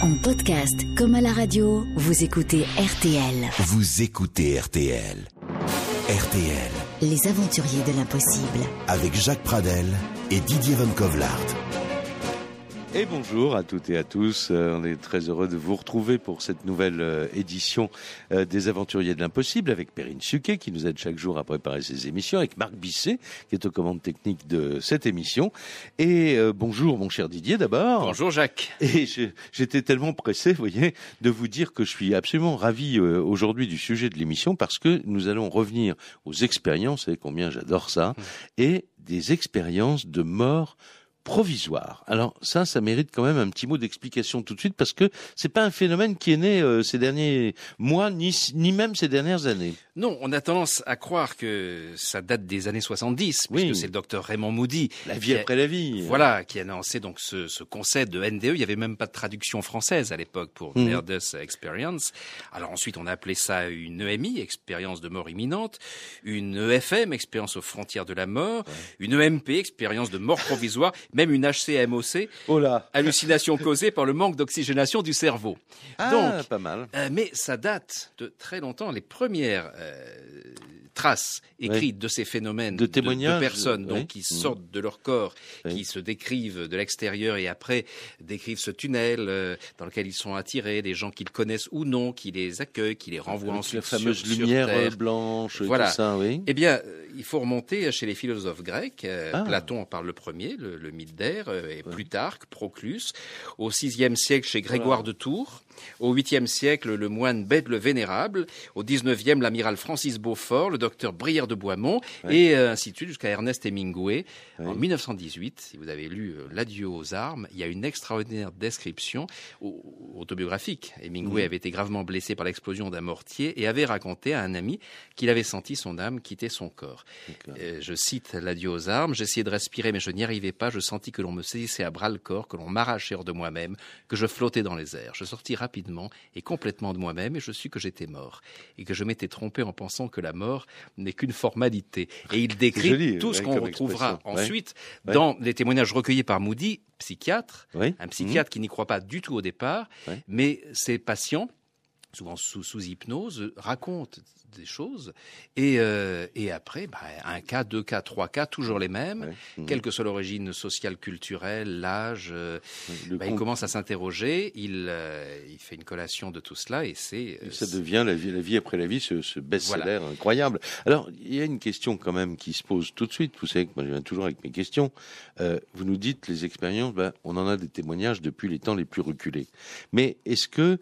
En podcast comme à la radio, vous écoutez RTL. Vous écoutez RTL. RTL Les aventuriers de l'impossible. avec Jacques Pradel et Didier Van Kovlart. Et bonjour à toutes et à tous. Euh, on est très heureux de vous retrouver pour cette nouvelle euh, édition euh, des Aventuriers de l'Impossible avec Perrine Suquet qui nous aide chaque jour à préparer ces émissions, avec Marc Bisset qui est aux commandes techniques de cette émission. Et euh, bonjour mon cher Didier d'abord. Bonjour Jacques. Et j'étais tellement pressé, vous voyez, de vous dire que je suis absolument ravi euh, aujourd'hui du sujet de l'émission parce que nous allons revenir aux expériences, vous savez combien j'adore ça, et des expériences de mort provisoire. Alors ça, ça mérite quand même un petit mot d'explication tout de suite parce que c'est pas un phénomène qui est né euh, ces derniers mois ni, ni même ces dernières années. Non, on a tendance à croire que ça date des années 70, Oui. puisque c'est le docteur Raymond Moody. La vie a- après la vie. Voilà, qui a lancé donc ce, ce concept de NDE. Il n'y avait même pas de traduction française à l'époque pour Mhm. Near-Death Experience. Alors ensuite, on a appelé ça une EMI, expérience de mort imminente, une EFM, expérience aux frontières de la mort, une EMP, expérience de mort provisoire, même une HCMOC, Oh là. hallucination causée par le manque d'oxygénation du cerveau. Ah, Donc, pas mal. Euh, mais ça date de très longtemps. Les premières euh, traces écrites de ces phénomènes De témoignages, personnes donc, qui Mhm. sortent de leur corps, qui se décrivent de l'extérieur et après décrivent ce tunnel euh, dans lequel ils sont attirés, des gens qu'ils connaissent ou non, qui les accueillent, qui les renvoient Avec ensuite la fameuse sur, sur lumière euh, blanche, Voilà. tout ça, oui. Eh bien, euh, il faut remonter chez les philosophes grecs. Euh, Ah. Platon en parle le premier, le, le mythe d'air, et Plutarque, Proclus. Au VIe siècle, chez Grégoire de Tours. Au 8e siècle, le moine Bède le Vénérable. Au 19e, l'amiral Francis Beaufort, le docteur Brière de Boismont, et euh, ainsi de suite jusqu'à Ernest Hemingway. En 1918, si vous avez lu euh, L'adieu aux armes, il y a une extraordinaire description au- autobiographique. Hemingway avait été gravement blessé par l'explosion d'un mortier et avait raconté à un ami qu'il avait senti son âme quitter son corps. Euh, je cite L'adieu aux armes. J'essayais de respirer, mais je n'y arrivais pas. Je sentis que l'on me saisissait à bras le corps, que l'on m'arrachait hors de moi-même, que je flottais dans les airs. Je sortis rapidement et complètement de moi-même et je sus que j'étais mort et que je m'étais trompé en pensant que la mort n'est qu'une formalité. Et il décrit joli, tout ce qu'on retrouvera expression. Ensuite Ouais. dans les témoignages recueillis par Moody, psychiatre, Oui. un psychiatre qui n'y croit pas du tout au départ, Ouais. mais ses patients, souvent sous, sous hypnose, racontent des choses. Et, euh, et après, bah, un cas, deux cas, trois cas, toujours les mêmes, Ouais. Mhm. quelle que soit l'origine sociale, culturelle, l'âge. euh, bah, il commence à s'interroger, il, euh, il fait une collation de tout cela et c'est... euh, Ça devient la vie, la vie après la vie, ce, ce best-seller Voilà. incroyable. Alors, il y a une question quand même qui se pose tout de suite. Vous savez que moi, je viens toujours avec mes questions. Vous nous dites les expériences, ben, on en a des témoignages depuis les temps les plus reculés. Mais est-ce que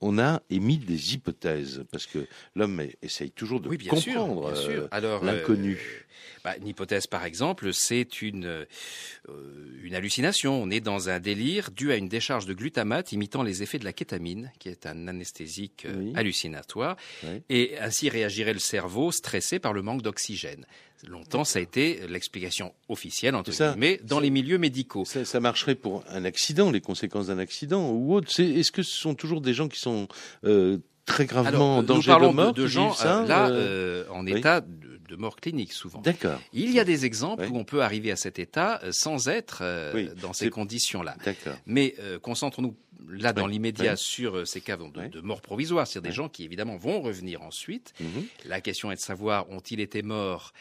on a émis des hypothèses Parce que l'homme essaye toujours de Oui, bien comprendre euh, l'inconnu. euh, bah, une hypothèse, par exemple, c'est une, euh, une hallucination. On est dans un délire dû à une décharge de glutamate imitant les effets de la kétamine, qui est un anesthésique euh, Oui. hallucinatoire. Oui. Et ainsi réagirait le cerveau stressé par le manque d'oxygène. Longtemps, ça a été l'explication officielle, entre ça. guillemets, dans les milieux médicaux. Ça, ça marcherait pour un accident, les conséquences d'un accident ou autre. Est-ce que ce sont toujours des gens qui sont euh, très gravement en Alors, nous danger parlons de mort de, de gens ça, euh, là euh, euh, en oui. état de, de mort clinique souvent. D'accord, Il y a des exemples Oui. où on peut arriver à cet état euh, sans être euh, Oui, dans ces conditions-là. d'accord. Mais euh, concentrons-nous là dans l'immédiat sur euh, ces cas de, de mort provisoire, c'est-à-dire des gens qui évidemment vont revenir ensuite. Mhm. La question est de savoir ont-ils été morts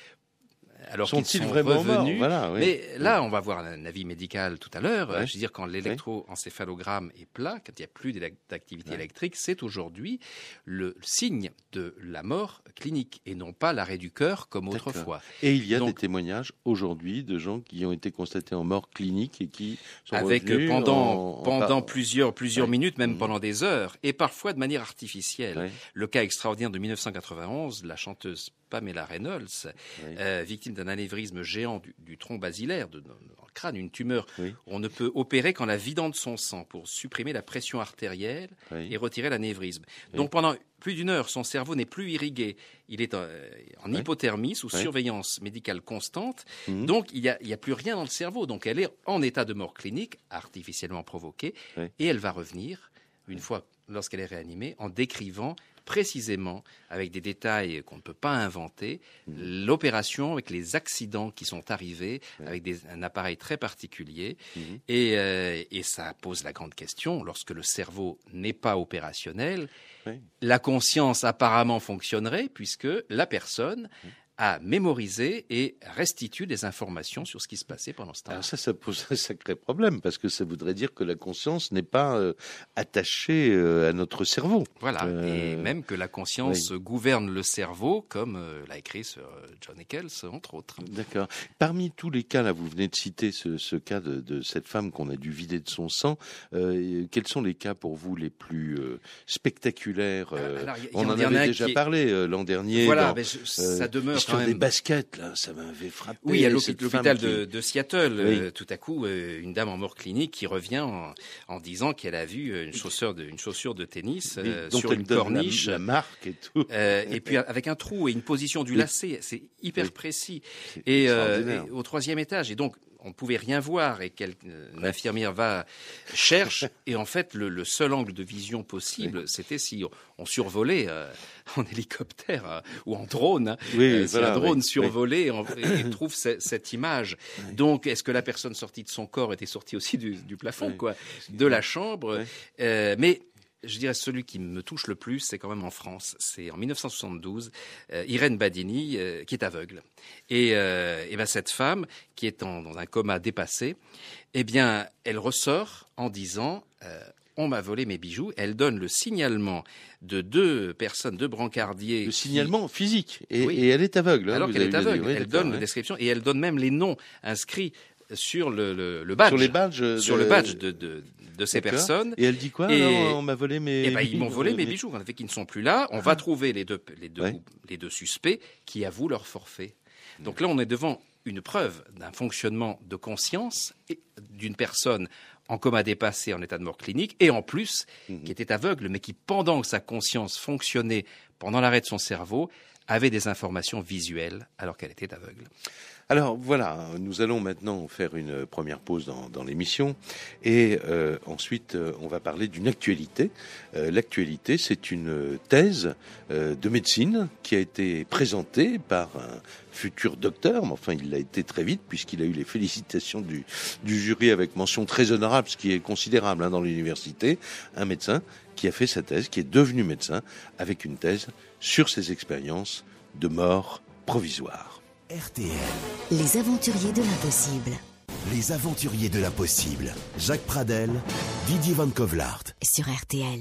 alors Sont-ils sont vraiment revenus Voilà, oui. Mais là, on va voir un avis médical tout à l'heure. Ouais. Je veux dire, quand l'électroencéphalogramme est plat, quand il n'y a plus d'activité Ouais. électrique, c'est aujourd'hui le signe de la mort clinique et non pas l'arrêt du cœur comme autrefois. Et il y a Donc- des témoignages aujourd'hui de gens qui ont été constatés en mort clinique et qui sont avec euh, revenus pendant en- plusieurs plusieurs Ouais. minutes, même Mhm. pendant des heures, et parfois de manière artificielle. Le cas extraordinaire de 1991, la chanteuse Pamela Reynolds, Oui. euh, victime d'un anévrisme géant du, du tronc basilaire, de, dans le crâne, une tumeur. Oui. On ne peut opérer qu'en la vidant de son sang pour supprimer la pression artérielle Oui. et retirer l'anévrisme. Donc pendant plus d'une heure, son cerveau n'est plus irrigué. Il est euh, en Oui. hypothermie, sous surveillance médicale constante. Mhm. Donc il n'y a, a plus rien dans le cerveau. Donc elle est en état de mort clinique, artificiellement provoquée, et elle va revenir une fois lorsqu'elle est réanimée, en décrivant précisément, avec des détails qu'on ne peut pas inventer, Mhm. l'opération avec les accidents qui sont arrivés, avec des- un appareil très particulier. Mhm. Et, euh, et ça pose la grande question, lorsque le cerveau n'est pas opérationnel, Oui. la conscience apparemment fonctionnerait puisque la personne A mémorisé et restitue des informations sur ce qui se passait pendant ce temps. Alors ça, ça pose un sacré problème parce que ça voudrait dire que la conscience n'est pas euh, attachée euh, à notre cerveau. Voilà, et Euh, même que la conscience gouverne le cerveau, comme euh, l'a écrit sur euh, John Eccles, entre autres. D'accord. Parmi tous les cas, là, vous venez de citer ce, ce cas de, de cette femme qu'on a dû vider de son sang. euh, quels sont les cas pour vous les plus euh, spectaculaires Alors, il y- On en en avait déjà qui parlé euh, l'an dernier. Voilà, dans, mais je- ça demeure quand des baskets, là, ça m'avait frappé. Oui, à l'hôpital de, qui- de Seattle, Oui. euh, tout à coup, euh, une dame en mort clinique qui revient en, en disant qu'elle a vu euh, une chaussure de, une chaussure de tennis euh, sur une la- corniche. la, marque et tout. Et puis avec un trou et une position du lacet, c'est hyper Oui. précis. Et, et au troisième étage, et donc on ne pouvait rien voir, et euh, une infirmière va cherche, et en fait le, le seul angle de vision possible, c'était si on, on survolait euh, en hélicoptère euh, ou en drone, hein, Oui, euh, si un drone oui, survolait et, trouve ce- cette image. Donc est-ce que la personne sortie de son corps était sortie aussi du, du plafond, quoi, de la chambre Mais je dirais celui qui me touche le plus, c'est quand même en France. C'est en 1972, euh, Irène Badini, euh, qui est aveugle. Et, euh, et ben cette femme, qui est en- dans un coma dépassé, eh bien, elle ressort en disant On m'a volé mes bijoux. Elle donne le signalement de deux personnes, deux brancardiers. Le qui- signalement physique. Et, Oui. et elle est aveugle. hein, alors qu'elle est aveugle. Oui, elle donne la description et elle donne même les noms inscrits sur le, le, le badge. Sur les badges. sur de- le badge de, de, de ces personnes. Et elle dit quoi Et- alors On m'a volé mes. Eh ben, ils m'ont volé mes mes- bijoux. En fait, qu'ils ne sont plus là. On va trouver les deux, les deux, Ouais. les deux suspects qui avouent leur forfait. Donc là, on est devant une preuve d'un fonctionnement de conscience et d'une personne en coma dépassé, en état de mort clinique, et en plus, Mhm. qui était aveugle, mais qui, pendant que sa conscience fonctionnait, pendant l'arrêt de son cerveau, avait des informations visuelles alors qu'elle était aveugle. Alors voilà, nous allons maintenant faire une première pause dans, l'émission et euh, ensuite euh, on va parler d'une actualité. Euh, L'actualité, c'est une thèse de médecine qui a été présentée par un futur docteur, mais enfin il l'a été très vite puisqu'il a eu les félicitations du, du jury avec mention très honorable, ce qui est considérable hein, dans l'université, un médecin qui a fait sa thèse, qui est devenu médecin avec une thèse sur ses expériences de mort provisoire. RTL, Les aventuriers de l'impossible les aventuriers de l'impossible. Jacques Pradel, Didier Van Kovlart. sur RTL.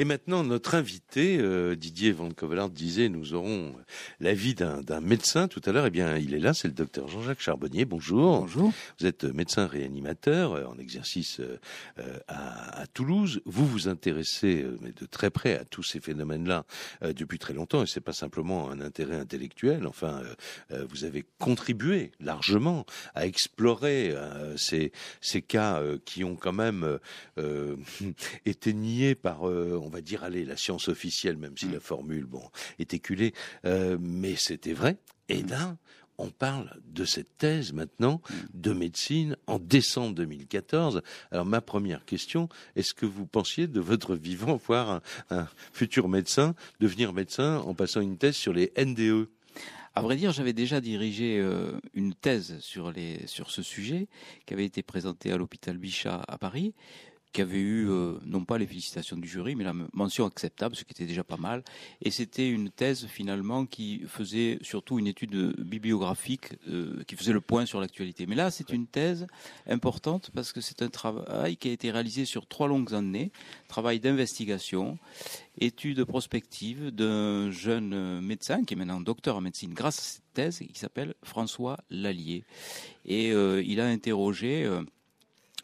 Et maintenant, notre invité, euh, Didier Van Covelard, disait nous aurons l'avis d'un médecin tout à l'heure. Eh bien, il est là, c'est le docteur Jean-Jacques Charbonnier. Bonjour. Bonjour. Vous êtes médecin réanimateur euh, en exercice euh, euh, à, à Toulouse. Vous vous intéressez euh, mais de très près à tous ces phénomènes-là euh, depuis très longtemps. Et c'est pas simplement un intérêt intellectuel. Enfin, euh, euh, vous avez contribué largement à explorer euh, ces, ces cas euh, qui ont quand même euh, euh, été niés par, euh, on va dire, allez, la science officielle, même si la formule, bon, est éculée. Euh, mais c'était vrai. Et là, on parle de cette thèse maintenant de médecine en décembre 2014. Alors ma première question, est-ce que vous pensiez de votre vivant voir un, un futur médecin devenir médecin en passant une thèse sur les NDE À vrai dire, j'avais déjà dirigé euh, une thèse sur, les, sur ce sujet qui avait été présentée à l'hôpital Bichat à Paris, qui avait eu euh, non pas les félicitations du jury, mais la mention acceptable, ce qui était déjà pas mal. Et c'était une thèse finalement qui faisait surtout une étude bibliographique euh, qui faisait le point sur l'actualité. Mais là, c'est une thèse importante parce que c'est un travail qui a été réalisé sur trois longues années, travail d'investigation, étude prospective d'un jeune médecin qui est maintenant docteur en médecine grâce à cette thèse qui s'appelle François Lallier. Et euh, il a interrogé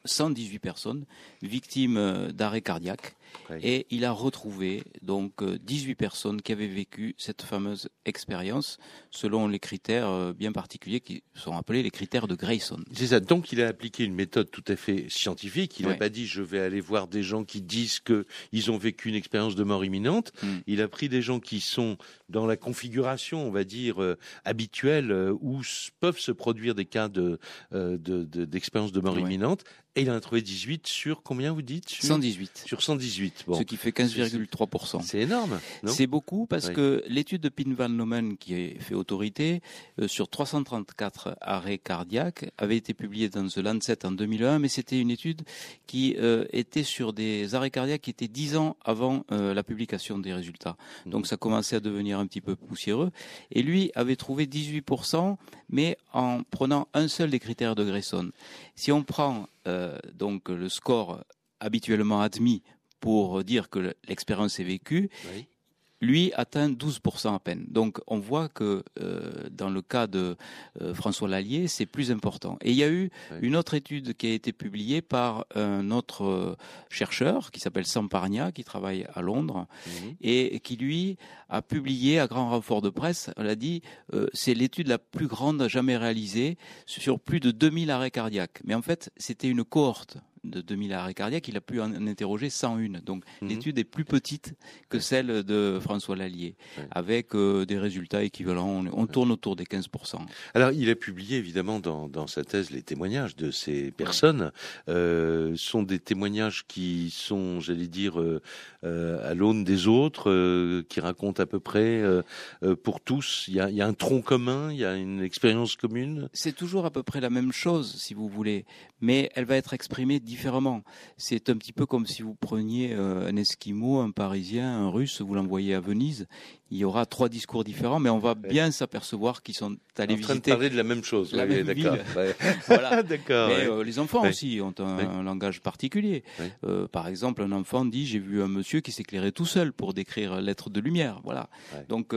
118 personnes victimes euh, d'arrêt cardiaque. Et il a retrouvé donc euh, 18 personnes qui avaient vécu cette fameuse expérience selon les critères euh, bien particuliers qui sont appelés les critères de Grayson. C'est ça. Donc il a appliqué une méthode tout à fait scientifique. Il n'a Ouais. pas dit je vais aller voir des gens qui disent que ils ont vécu une expérience de mort imminente. Mm. Il a pris des gens qui sont dans la configuration, on va dire euh, habituelle, euh, où peuvent se produire des cas de euh, de- de- d'expérience de, mort Ouais. imminente, Et il en a trouvé 18 sur combien vous dites? Sur, 118. Sur 118. Bon. Ce qui fait 15,3%. C'est énorme. C'est beaucoup parce Oui. que l'étude de Pin Van Nomen qui a fait autorité euh, sur 334 arrêts cardiaques avait été publiée dans The Lancet en 2001, mais c'était une étude qui euh, était sur des arrêts cardiaques qui étaient 10 ans avant euh, la publication des résultats. Donc ça commençait à devenir un petit peu poussiéreux. Et lui avait trouvé 18%, mais en prenant un seul des critères de Grayson. Si on prend euh, donc le score habituellement admis pour dire que l'expérience est vécue, Oui. lui atteint 12% à peine. Donc on voit que euh, dans le cas de euh, François Lallier, c'est plus important. Et il y a eu Oui. une autre étude qui a été publiée par un autre euh, chercheur qui s'appelle Samparnia, qui travaille à Londres, Mhm. et qui lui a publié à grand renfort de presse, on l'a dit, c'est l'étude la plus grande jamais réalisée sur plus de 2000 arrêts cardiaques. Mais en fait, c'était une cohorte de 2000 arrêts cardiaques, il a pu en interroger 101. Donc Mhm. l'étude est plus petite que celle de François Lallier, avec euh, des résultats équivalents. On, tourne autour des 15%. Alors, il a publié évidemment dans, dans sa thèse les témoignages de ces personnes. Euh, sont des témoignages qui sont, j'allais dire, euh, euh, à l'aune des autres, qui racontent à peu près pour tous. Il y, a, il y a un tronc commun, il y a une expérience commune? C'est toujours à peu près la même chose, si vous voulez, mais elle va être exprimée différemment. C'est un petit peu comme si vous preniez euh, un Esquimau, un Parisien, un Russe, vous l'envoyez à Venise. Il y aura trois discours différents, mais on va bien s'apercevoir qu'ils sont allés en train de parler de la même chose. la oui, même d'accord. ville. Ouais. Voilà. d'accord. Mais ouais. euh, les enfants Ouais. aussi ont un, langage particulier. Euh, par exemple, un enfant dit j'ai vu un monsieur qui s'éclairait tout seul pour décrire l'être de lumière. Voilà. Donc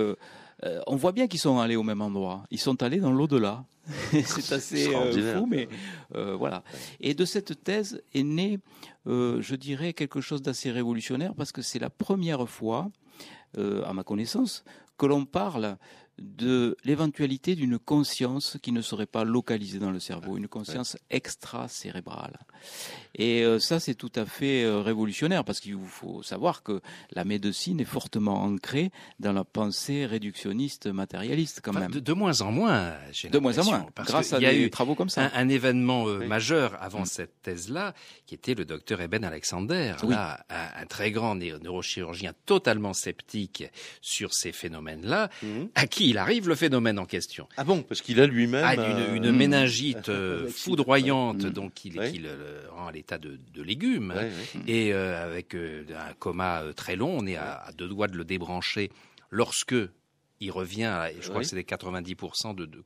euh, on voit bien qu'ils sont allés au même endroit. Ils sont allés dans l'au-delà. C'est assez euh, fou, mais euh, voilà. Et de cette thèse est né, euh, je dirais, quelque chose d'assez révolutionnaire parce que c'est la première fois, euh, à ma connaissance, que l'on parle de l'éventualité d'une conscience qui ne serait pas localisée dans le cerveau, une conscience extra-cérébrale. Et euh, ça, c'est tout à fait euh, révolutionnaire parce qu'il faut savoir que la médecine est fortement ancrée dans la pensée réductionniste matérialiste quand Enfin, même. de, de moins en moins, j'ai De moins en moins, grâce à y a des eu travaux comme ça. un, un événement euh, Oui. majeur avant Mm. cette thèse-là, qui était le docteur Eben Alexander, Oui. là, un, un très grand neurochirurgien totalement sceptique sur ces phénomènes-là, Mhm. à qui il arrive le phénomène en question. Ah bon, parce qu'il a lui-même Ah, euh, une, une méningite euh, foudroyante, donc qui, qui le, le rend à l'état de, de légume. Et euh, avec un coma très long, on est à, à deux doigts de le débrancher lorsque il revient, à, je crois Oui. que c'était 90% de, de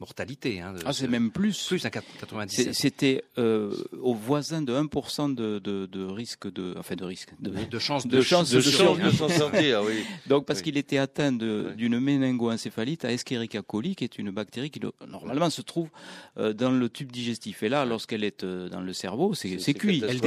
mortalité. Hein, de Ah, c'est ce- même plus. plus un C'est- 97. C'était euh, au voisin de 1% de, de, de risque de, enfin de risque. De, de chance de chance De de chance de s'en sortir, oui. Donc parce Oui. qu'il était atteint d'une méningoencéphalite à Escherichia coli, qui est une bactérie qui le- normalement se trouve euh, dans le tube digestif. Et là, lorsqu'elle est euh, dans le cerveau, c'est cuit. Elle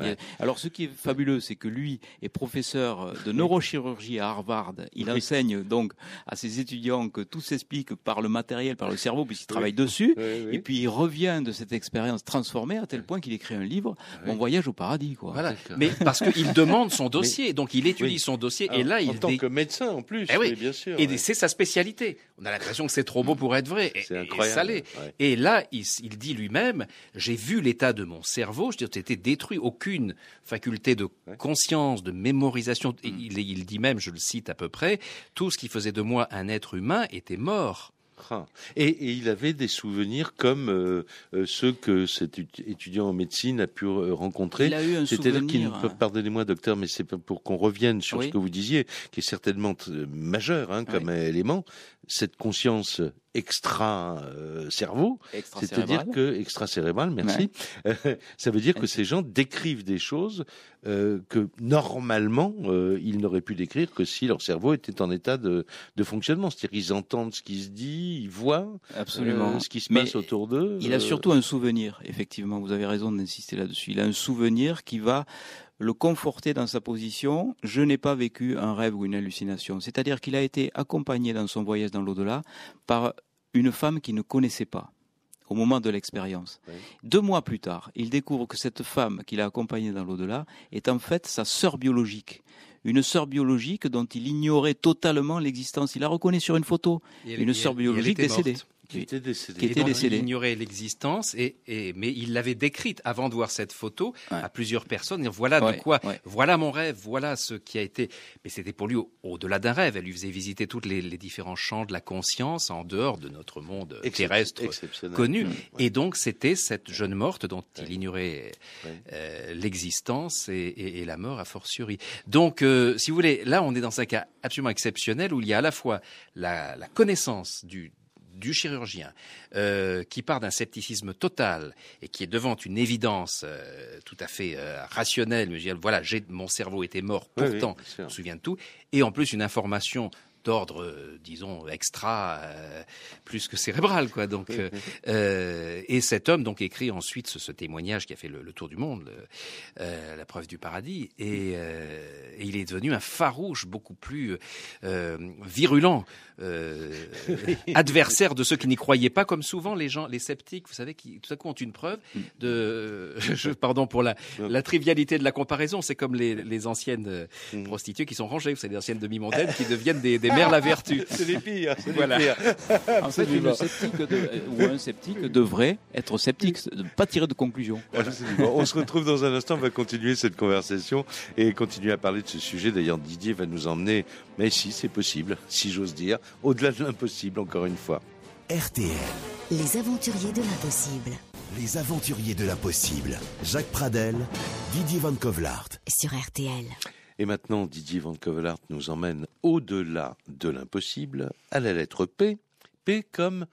Ouais. est- Alors ce qui est fabuleux, c'est que lui est professeur de neurochirurgie à Harvard. Il Oui. enseigne donc à ses étudiants que tout s'explique par le matériel, par le cerveau, puisqu'il Oui. travaille dessus. Oui, oui. Et puis il revient de cette expérience transformée à tel point qu'il écrit un livre, Oui. Mon voyage au paradis. Quoi. Voilà. Mais parce qu'il demande son dossier, donc il étudie Oui. son dossier, et là en il tant dé- que médecin en plus, Eh oui. oui, bien sûr. et ouais. c'est sa spécialité. On a l'impression que c'est trop beau pour être vrai. Et, C'est et incroyable. ça l'est. ouais. Et là, il, dit lui-même, j'ai vu l'état de mon cerveau, je veux dire, c'était détruit, aucune faculté de Ouais. conscience, de mémorisation. Et Mm. il, il dit même, je le cite à peu près, tout ce qui faisait de moi un être humain était mort. Ah. Et, et il avait des souvenirs comme euh, euh, ceux que cet étu- étudiant en médecine a pu euh, rencontrer. Il a eu un C'est-à-dire qu'il souvenir. ne peut, pardonnez-moi docteur, mais c'est pour qu'on revienne sur Oui. ce que vous disiez, qui est certainement majeur hein, comme élément, cette conscience extra-cerveau, c'est-à-dire extracérébral. que extra-cérébral, merci, ça veut dire que ces gens décrivent des choses euh, que normalement euh, ils n'auraient pu décrire que si leur cerveau était en état de, de fonctionnement. C'est-à-dire qu'ils entendent ce qui se dit, ils voient Absolument. euh, ce qui se Mais passe autour d'eux. Il a euh, surtout un souvenir, effectivement, vous avez raison d'insister là-dessus. Il a un souvenir qui va le conforter dans sa position. Je n'ai pas vécu un rêve ou une hallucination. C'est-à-dire qu'il a été accompagné dans son voyage dans l'au-delà par une femme qu'il ne connaissait pas au moment de l'expérience. Oui. Deux mois plus tard, il découvre que cette femme qu'il a accompagnée dans l'au-delà est en fait sa sœur biologique. Une sœur biologique dont il ignorait totalement l'existence. Il la reconnaît sur une photo. Elle- Une sœur biologique décédée. morte. Qui était décédé. Qui était Et dont décédé. Il ignorait l'existence, et, et, mais il l'avait décrite avant de voir cette photo Ouais. à plusieurs personnes. dire, Voilà Ouais, de quoi, ouais. voilà mon rêve, voilà ce qui a été. Mais c'était pour lui au- au-delà d'un rêve. Elle lui faisait visiter tous les, les différents champs de la conscience en dehors de notre monde Excep- terrestre connu. Et donc c'était cette jeune morte dont il ignorait Ouais. euh, l'existence et, et- et la mort a fortiori. Donc, euh, si vous voulez, là on est dans un cas absolument exceptionnel où il y a à la fois la, la connaissance du du chirurgien euh, qui part d'un scepticisme total et qui est devant une évidence euh, tout à fait euh, rationnelle, me dire voilà, j'ai mon cerveau était mort, Oui, oui, pourtant bien sûr. je me souviens de tout, et en plus une information d'ordre, euh, disons, extra, euh, plus que cérébral, quoi. Donc, euh, et cet homme donc écrit ensuite ce, ce témoignage qui a fait le, le tour du monde, le- euh, la preuve du paradis, et, et il est devenu un farouche beaucoup plus virulent, adversaire de ceux qui n'y croyaient pas, comme souvent les gens, les sceptiques, vous savez, qui tout à coup ont une preuve de, je, pardon pour la, la trivialité de la comparaison, c'est comme les, les anciennes prostituées qui sont rangées, vous savez, les anciennes demi-mondaines qui deviennent des, des mères la vertu. C'est les pires, c'est Voilà. les pires. En fait, une sceptique de- ou un sceptique devrait être sceptique, ne pas tirer de conclusion. Bon, on se retrouve dans un instant, on va continuer cette conversation et continuer à parler de ce sujet. D'ailleurs, Didier va nous emmener, mais si c'est possible, si j'ose dire, au-delà de l'impossible, encore une fois. RTL, Les aventuriers de l'impossible les aventuriers de l'impossible. Jacques Pradel, Didier Van Kovlart. sur RTL. Et maintenant, Didier Van Kovelaert nous emmène au-delà de l'impossible, à la lettre P. P comme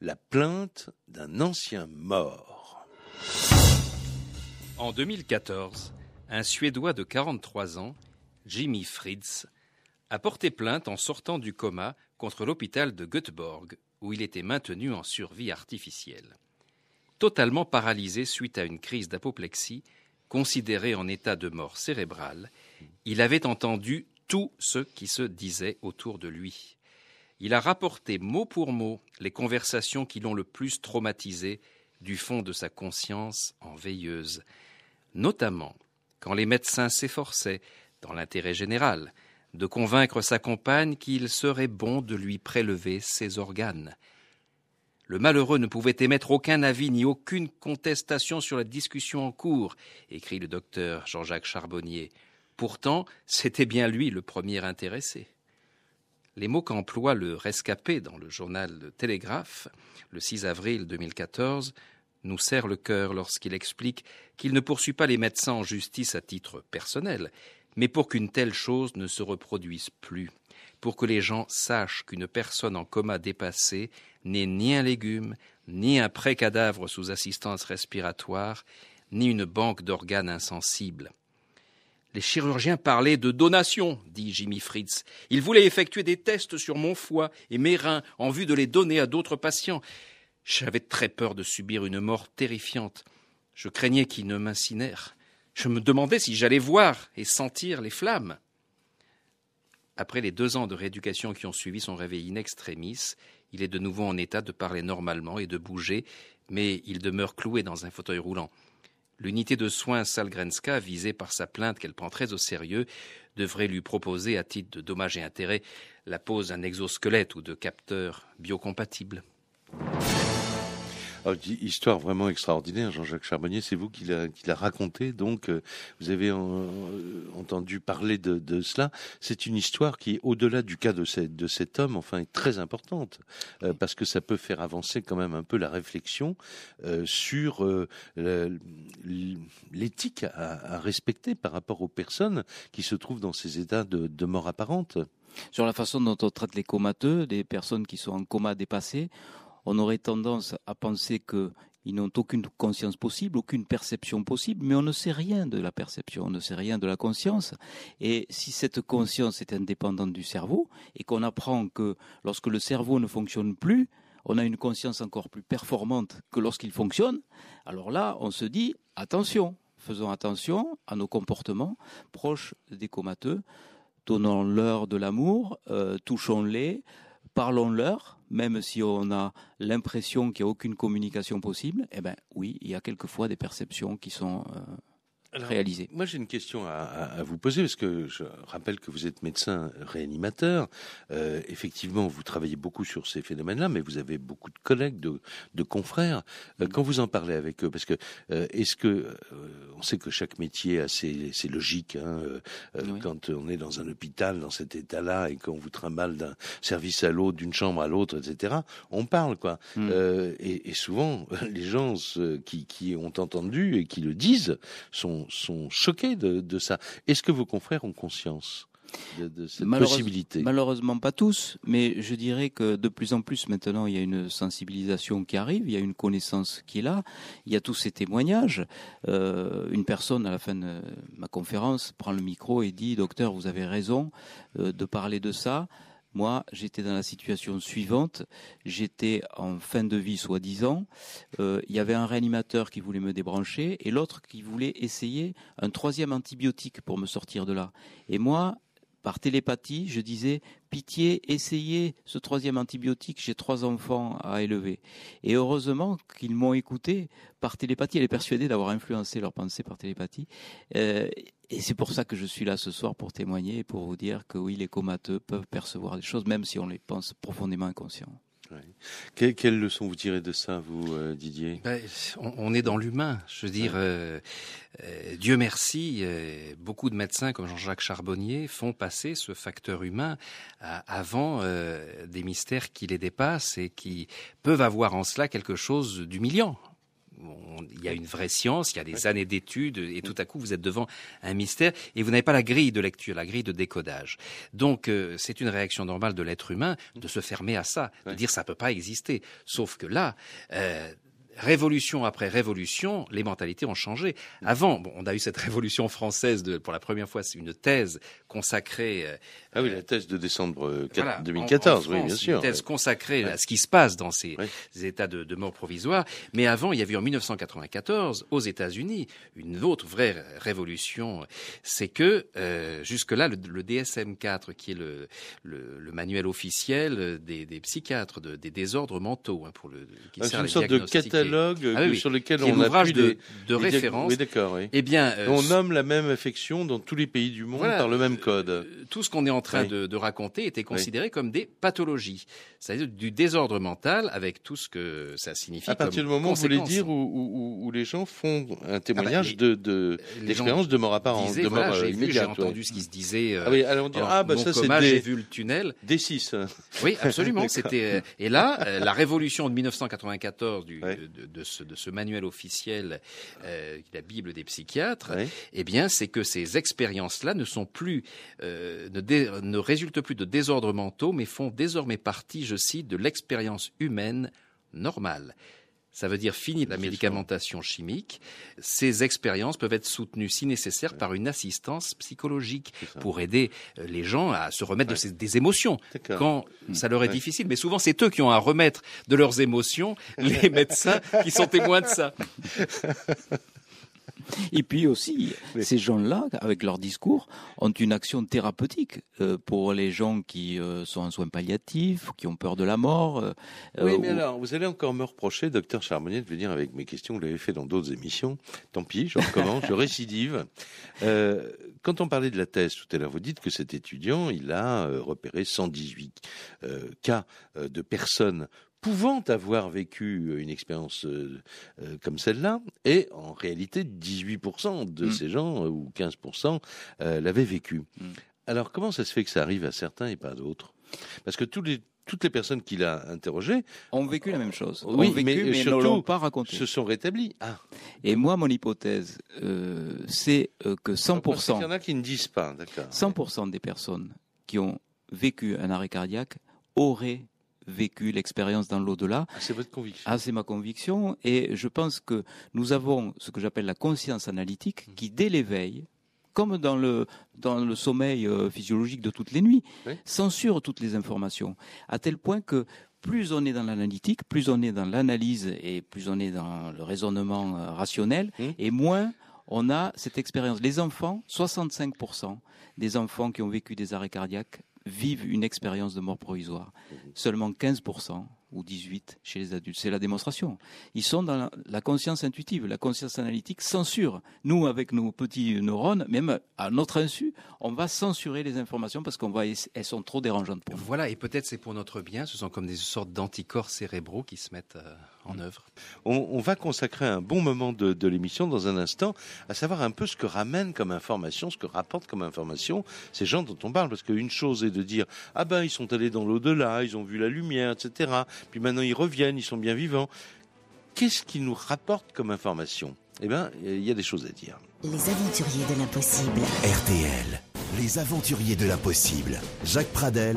la plainte d'un ancien mort. En 2014, un Suédois de 43 ans, Jimmy Fritz, a porté plainte en sortant du coma contre l'hôpital de Göteborg, où il était maintenu en survie artificielle. Totalement paralysé suite à une crise d'apoplexie, considéré en état de mort cérébrale, il avait entendu tout ce qui se disait autour de lui. Il a rapporté mot pour mot les conversations qui l'ont le plus traumatisé du fond de sa conscience en veilleuse, notamment quand les médecins s'efforçaient, dans l'intérêt général, de convaincre sa compagne qu'il serait bon de lui prélever ses organes. Le malheureux ne pouvait émettre aucun avis ni aucune contestation sur la discussion en cours, écrit le docteur Jean-Jacques Charbonnier. Pourtant, c'était bien lui le premier intéressé. Les mots qu'emploie le rescapé dans le journal Le Télégraphe, le 6 avril 2014, nous serrent le cœur lorsqu'il explique qu'il ne poursuit pas les médecins en justice à titre personnel, mais pour qu'une telle chose ne se reproduise plus, pour que les gens sachent qu'une personne en coma dépassé n'est ni un légume, ni un pré-cadavre sous assistance respiratoire, ni une banque d'organes insensibles. Les chirurgiens parlaient de donation, dit Jimmy Fritz. Ils voulaient effectuer des tests sur mon foie et mes reins en vue de les donner à d'autres patients. J'avais très peur de subir une mort terrifiante. Je craignais qu'ils ne m'incinèrent. Je me demandais si j'allais voir et sentir les flammes. Après les deux ans de rééducation qui ont suivi son réveil in extremis, il est de nouveau en état de parler normalement et de bouger, mais il demeure cloué dans un fauteuil roulant. L'unité de soins Salgrenska, visée par sa plainte qu'elle prend très au sérieux, devrait lui proposer, à titre de dommages et intérêts, la pose d'un exosquelette ou de capteurs biocompatibles. Di- histoire vraiment extraordinaire, Jean-Jacques Charbonnier, c'est vous qui l'a raconté, donc euh, vous avez en- euh, entendu parler de, de cela. C'est une histoire qui, au-delà du cas de, cette- de cet homme, enfin, est très importante, euh, parce que ça peut faire avancer quand même un peu la réflexion euh, sur l'éthique à, à respecter par rapport aux personnes qui se trouvent dans ces états de, de mort apparente. Sur la façon dont on traite les comateux, des personnes qui sont en coma dépassé, on aurait tendance à penser qu'ils n'ont aucune conscience possible, aucune perception possible, mais on ne sait rien de la perception, on ne sait rien de la conscience. Et si cette conscience est indépendante du cerveau, et qu'on apprend que lorsque le cerveau ne fonctionne plus, on a une conscience encore plus performante que lorsqu'il fonctionne, alors là, on se dit, attention, faisons attention à nos comportements proches des comateux, donnons-leur de l'amour, euh, touchons-les, parlons-leur, même si on a l'impression qu'il n'y a aucune communication possible, eh ben oui, il y a quelquefois des perceptions qui sont euh, réalisé. Moi, j'ai une question à, à, vous poser parce que je rappelle que vous êtes médecin réanimateur. Euh, effectivement, vous travaillez beaucoup sur ces phénomènes-là, mais vous avez beaucoup de collègues, de, de confrères. Euh, quand vous en parlez avec eux, parce que euh, est-ce que euh, on sait que chaque métier a ses, ses logiques. Hein, euh, oui. Quand on est dans un hôpital dans cet état-là et qu'on vous trimballe d'un service à l'autre, d'une chambre à l'autre, etc., on parle quoi. Mm. Et, et, souvent, les gens qui, qui ont entendu et qui le disent sont sont, choqués de, de ça. Est-ce que vos confrères ont conscience de, de cette Malheureuse, possibilité? Malheureusement pas tous, mais je dirais que de plus en plus maintenant il y a une sensibilisation qui arrive, il y a une connaissance qui est là, il y a tous ces témoignages. Euh, une personne à la fin de ma conférence prend le micro et dit docteur vous avez raison euh, de parler de ça. Moi, j'étais dans la situation suivante. J'étais en fin de vie, soi-disant. Euh, il y avait un réanimateur qui voulait me débrancher et l'autre qui voulait essayer un troisième antibiotique pour me sortir de là. Et moi, par télépathie, je disais pitié, essayez ce troisième antibiotique, j'ai trois enfants à élever. Et heureusement qu'ils m'ont écouté par télépathie, elle est persuadée d'avoir influencé leurs pensées par télépathie. Euh, et c'est pour ça que je suis là ce soir pour témoigner et pour vous dire que oui, les comateux peuvent percevoir des choses, même si on les pense profondément inconscients. Ouais. Quelle, quelle, leçon vous tirez de ça, vous, euh, Didier? Ben, on, on, est dans l'humain. Je veux dire, euh, euh, Dieu merci, euh, beaucoup de médecins comme Jean-Jacques Charbonnier font passer ce facteur humain à, avant euh, des mystères qui les dépassent et qui peuvent avoir en cela quelque chose d'humiliant il y a une vraie science, il y a des années d'études, et tout à coup vous êtes devant un mystère, et vous n'avez pas la grille de lecture, la grille de décodage. Donc euh, c'est une réaction normale de l'être humain de se fermer à ça, de dire ça peut pas exister. Sauf que là, euh, révolution après révolution, les mentalités ont changé. Avant, bon, on a eu cette révolution française de, pour la première fois, c'est une thèse consacrée. Euh, ah oui, la thèse de décembre voilà, 2014, en, en France, oui, bien sûr. Une thèse consacrée ouais. à ce qui se passe dans ces ouais. états de, de, mort provisoire. Mais avant, il y avait en 1994, aux États-Unis, une autre vraie révolution. C'est que euh, jusque-là, le, le, DSM-4, qui est le, le, le, manuel officiel des, des psychiatres, de, des désordres mentaux, hein, pour le qui ah, sert une sorte de catalogue ah, oui, sur lequel on a plus de, de référence. Oui, d'accord. Oui. Eh bien, euh, on nomme la même affection dans tous les pays du monde voilà, par le même code. Euh, tout ce qu'on est en train de, de, raconter était considéré comme des pathologies, c'est-à-dire du désordre mental avec tout ce que ça signifie. À partir du moment, vous voulez dire, où, où, où, les gens font un témoignage ah bah, de d'expérience de, de, mort apparente, disaient, de mort voilà, euh, immédiate. J'ai entendu ce qui se disait. ah oui, alors on dit ah bah ça c'est j'ai vu le tunnel. Des six. Oui, absolument. C'était et là la révolution de 1994 du, ouais. De, de, ce, de, ce, manuel officiel, euh, la Bible des psychiatres, eh bien, c'est que ces expériences-là ne sont plus, euh, ne, dé, ne résultent plus de désordres mentaux, mais font désormais partie, je cite, de l'expérience humaine normale. Ça veut dire fini la médicamentation chimique. Ces expériences peuvent être soutenues, si nécessaire, ouais. par une assistance psychologique pour aider euh, les gens à se remettre ouais. de ces, des émotions quand mmh. ça leur est ouais. difficile. Mais souvent, c'est eux qui ont à remettre de leurs émotions, les médecins qui sont témoins de ça. Et puis aussi, oui. ces gens-là, avec leur discours, ont une action thérapeutique euh, pour les gens qui euh, sont en soins palliatifs, qui ont peur de la mort. Euh, oui, mais ou... alors, vous allez encore me reprocher, docteur Charbonnier, de venir avec mes questions. Vous l'avez fait dans d'autres émissions. Tant pis, je recommence, je récidive. Quand on parlait de la thèse tout à l'heure, vous dites que cet étudiant, il a repéré 118 cas de personnes pouvant avoir vécu une expérience euh, euh, comme celle-là, et en réalité, 18% de mmh. ces gens, ou 15%, euh, l'avaient vécu. Mmh. Alors, comment ça se fait que ça arrive à certains et pas à d'autres? Parce que tous les, toutes les personnes qu'il a interrogées ont vécu la même chose. Oui, ont vécu, mais, mais surtout, ne l'ont pas raconté. Se sont rétablis. Ah. Et moi, mon hypothèse, euh, c'est que 100%. Il y en a qui ne disent pas, d'accord. 100% des personnes qui ont vécu un arrêt cardiaque auraient vécu l'expérience dans l'au-delà. Ah, c'est votre conviction. Ah, c'est ma conviction. Et je pense que nous avons ce que j'appelle la conscience analytique mmh. qui, dès l'éveil, comme dans le, dans le sommeil euh, physiologique de toutes les nuits, oui. censure toutes les informations, à tel point que plus on est dans l'analytique, plus on est dans l'analyse et plus on est dans le raisonnement euh, rationnel, mmh. et moins on a cette expérience. Les enfants, 65% des enfants qui ont vécu des arrêts cardiaques vivent une expérience de mort provisoire. Seulement 15% ou 18 chez les adultes. C'est la démonstration. Ils sont dans la, conscience intuitive, la conscience analytique censure. Nous, avec nos petits neurones, même à notre insu, on va censurer les informations parce qu'on elles sont trop dérangeantes. Voilà, et peut-être c'est pour notre bien. Ce sont comme des sortes d'anticorps cérébraux qui se mettent euh, en œuvre. On, on, va consacrer un bon moment de, de l'émission dans un instant à savoir un peu ce que ramène comme information, ce que rapporte comme information ces gens dont on parle. Parce qu'une chose est de dire ah ben ils sont allés dans l'au-delà, ils ont vu la lumière, etc. Puis maintenant ils reviennent, ils sont bien vivants. Qu'est-ce qui nous rapporte comme information? Eh bien, il y a des choses à dire. Les aventuriers de l'impossible. RTL. Les aventuriers de l'impossible. Jacques Pradel,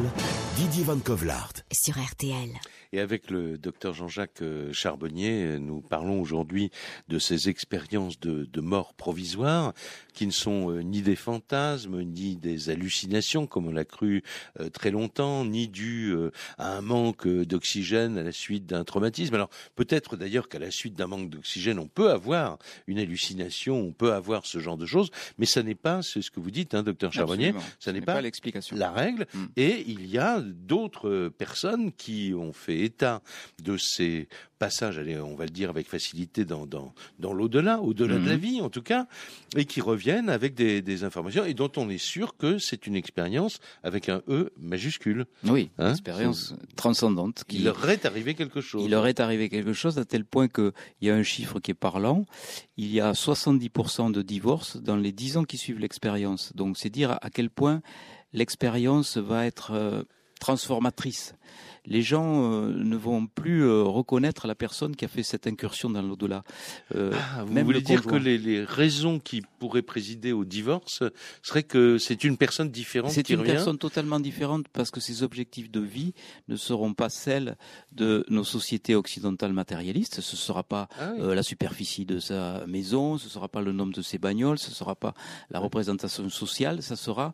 Didier Van Kovlart. Sur RTL. Et avec le docteur Jean-Jacques Charbonnier, nous parlons aujourd'hui de ces expériences de, de, mort provisoire qui ne sont euh, ni des fantasmes, ni des hallucinations, comme on l'a cru euh, très longtemps, ni dues euh, à un manque d'oxygène à la suite d'un traumatisme. Alors peut-être d'ailleurs qu'à la suite d'un manque d'oxygène, on peut avoir une hallucination, on peut avoir ce genre de choses, mais ça n'est pas, c'est ce que vous dites, hein, docteur Charbonnier, ça n'est pas, l'explication. la règle. Mm. Et il y a d'autres personnes qui ont fait état de ces passages, allez, on va le dire avec facilité, dans, dans, dans l'au-delà, au-delà Mhm. de la vie en tout cas, et qui reviennent avec des, des informations et dont on est sûr que c'est une expérience avec un E majuscule. Oui, Hein expérience transcendante. Qui, Il leur est arrivé quelque chose. Il leur est arrivé quelque chose à tel point qu'il y a un chiffre qui est parlant. Il y a 70% de divorces dans les 10 ans qui suivent l'expérience. Donc c'est dire à quel point l'expérience va être euh, transformatrice. Les gens euh, ne vont plus euh, reconnaître la personne qui a fait cette incursion dans l'au-delà. Euh, Ah, vous même voulez le dire que les, les raisons qui pourraient présider au divorce seraient que c'est une personne différente C'est une revient personne totalement différente parce que ses objectifs de vie ne seront pas celles de nos sociétés occidentales matérialistes. Ce ne sera pas Ah oui. euh, la superficie de sa maison, ce ne sera pas le nombre de ses bagnoles, ce ne sera pas la représentation sociale, ça sera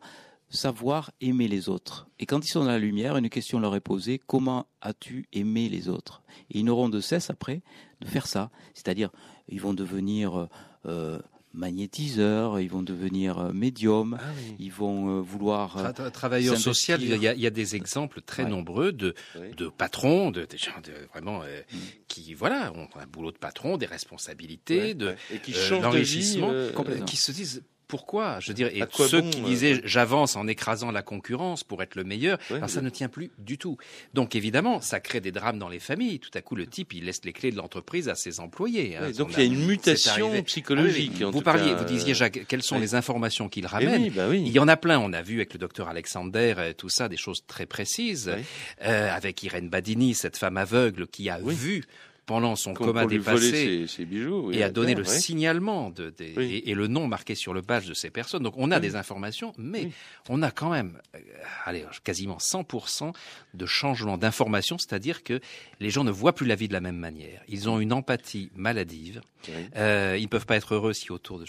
savoir aimer les autres. Et quand ils sont dans la lumière, une question leur est posée, comment as-tu aimé les autres? Et ils n'auront de cesse après de faire ça. C'est-à-dire, ils vont devenir euh, euh, magnétiseurs, ils vont devenir euh, médiums, Ah oui. ils vont euh, vouloir... euh, Tra- tra- travailleur s'investir. social, il y, a, il y a des exemples très Ouais. nombreux de, Oui. de patrons, de, gens de, vraiment euh, Mm. qui voilà ont un boulot de patron, des responsabilités, Ouais, de ouais. et qui changent de vie l'enrichissement, complètement. qui se disent pourquoi Je veux dire, et ceux bon, qui euh, disaient j'avance en écrasant la concurrence pour être le meilleur, Ouais, alors ça ne tient plus du tout. Donc évidemment, ça crée des drames dans les familles. Tout à coup, le type il laisse les clés de l'entreprise à ses employés. hein. Donc On il y a une mutation psychologique. Ah oui, en Vous tout parliez, cas, vous disiez euh, Jacques, quelles sont ouais. les informations qu'il eh ramène oui, bah oui. il y en a plein. On a vu avec le docteur Alexander et tout ça des choses très précises. Euh, avec Irène Badini, cette femme aveugle qui a vu pendant son coma dépassé ses, ses bijoux. oui, et a donné le ouais. signalement de, des- Oui. et, et le nom marqué sur le badge de ces personnes. Donc on a Oui. des informations, mais on a quand même, euh, allez, quasiment 100% de changement d'information, c'est-à-dire que les gens ne voient plus la vie de la même manière. Ils ont une empathie maladive. Euh, ils ne peuvent pas être heureux si autour de,